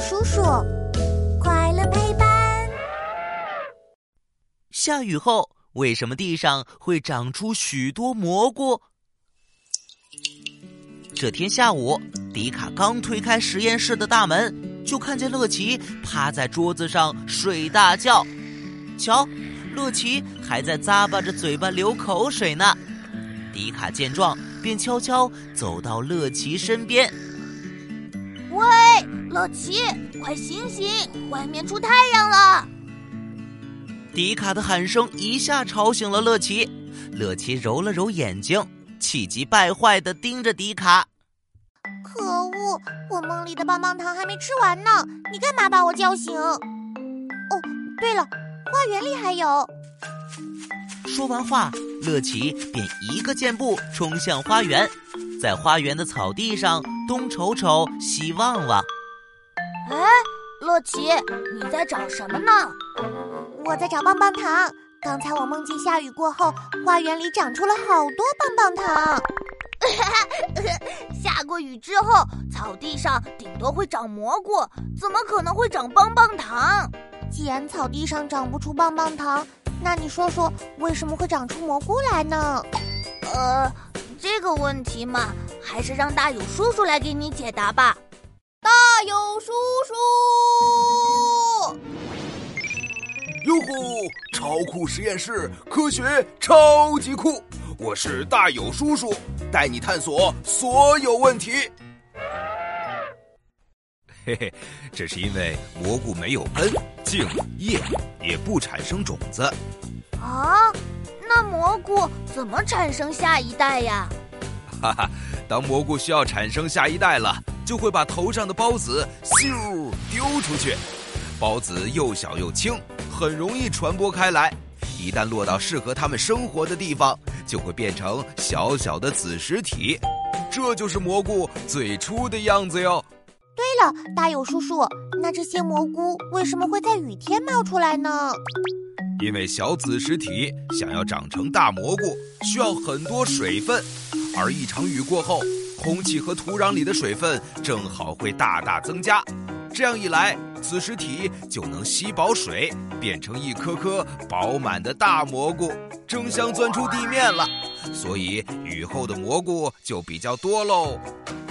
叔叔，快乐陪伴。下雨后，为什么地上会长出许多蘑菇？这天下午，迪卡刚推开实验室的大门，就看见乐奇趴在桌子上睡大觉。瞧，乐奇还在咂巴着嘴巴流口水呢。迪卡见状，便悄悄走到乐奇身边。喂，乐奇，快醒醒！外面出太阳了！迪卡的喊声一下吵醒了乐奇。乐奇揉了揉眼睛，气急败坏的盯着迪卡。可恶，我梦里的棒棒糖还没吃完呢！你干嘛把我叫醒？哦，对了，花园里还有。说完话，乐奇便一个箭步冲向花园，在花园的草地上东瞅瞅，西望望。哎，乐奇，你在找什么呢？我在找棒棒糖。刚才我梦见下雨过后，花园里长出了好多棒棒糖。下过雨之后，草地上顶多会长蘑菇，怎么可能会长棒棒糖？既然草地上长不出棒棒糖，那你说说，为什么会长出蘑菇来呢？呃，这个问题嘛，还是让大勇叔叔来给你解答吧。大有叔叔，哟呼！超酷实验室，科学超级酷！我是大有叔叔，带你探索所有问题。嘿嘿，这是因为蘑菇没有根、茎、叶，也不产生种子。啊，那蘑菇怎么产生下一代呀？哈哈，当蘑菇需要产生下一代了，就会把头上的孢子咻丢出去。孢子又小又轻，很容易传播开来。一旦落到适合它们生活的地方，就会变成小小的子实体。这就是蘑菇最初的样子哟。对了，大有叔叔，那这些蘑菇为什么会在雨天冒出来呢？因为小子实体想要长成大蘑菇，需要很多水分，而一场雨过后，空气和土壤里的水分正好会大大增加。这样一来，子实体就能吸饱水，变成一颗颗饱满的大蘑菇，争相钻出地面了。所以雨后的蘑菇就比较多喽。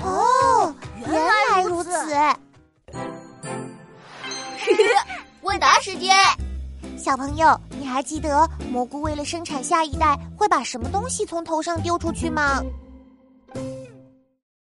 哦，原来如此。问答时间，小朋友，你还记得蘑菇为了生产下一代会把什么东西从头上丢出去吗？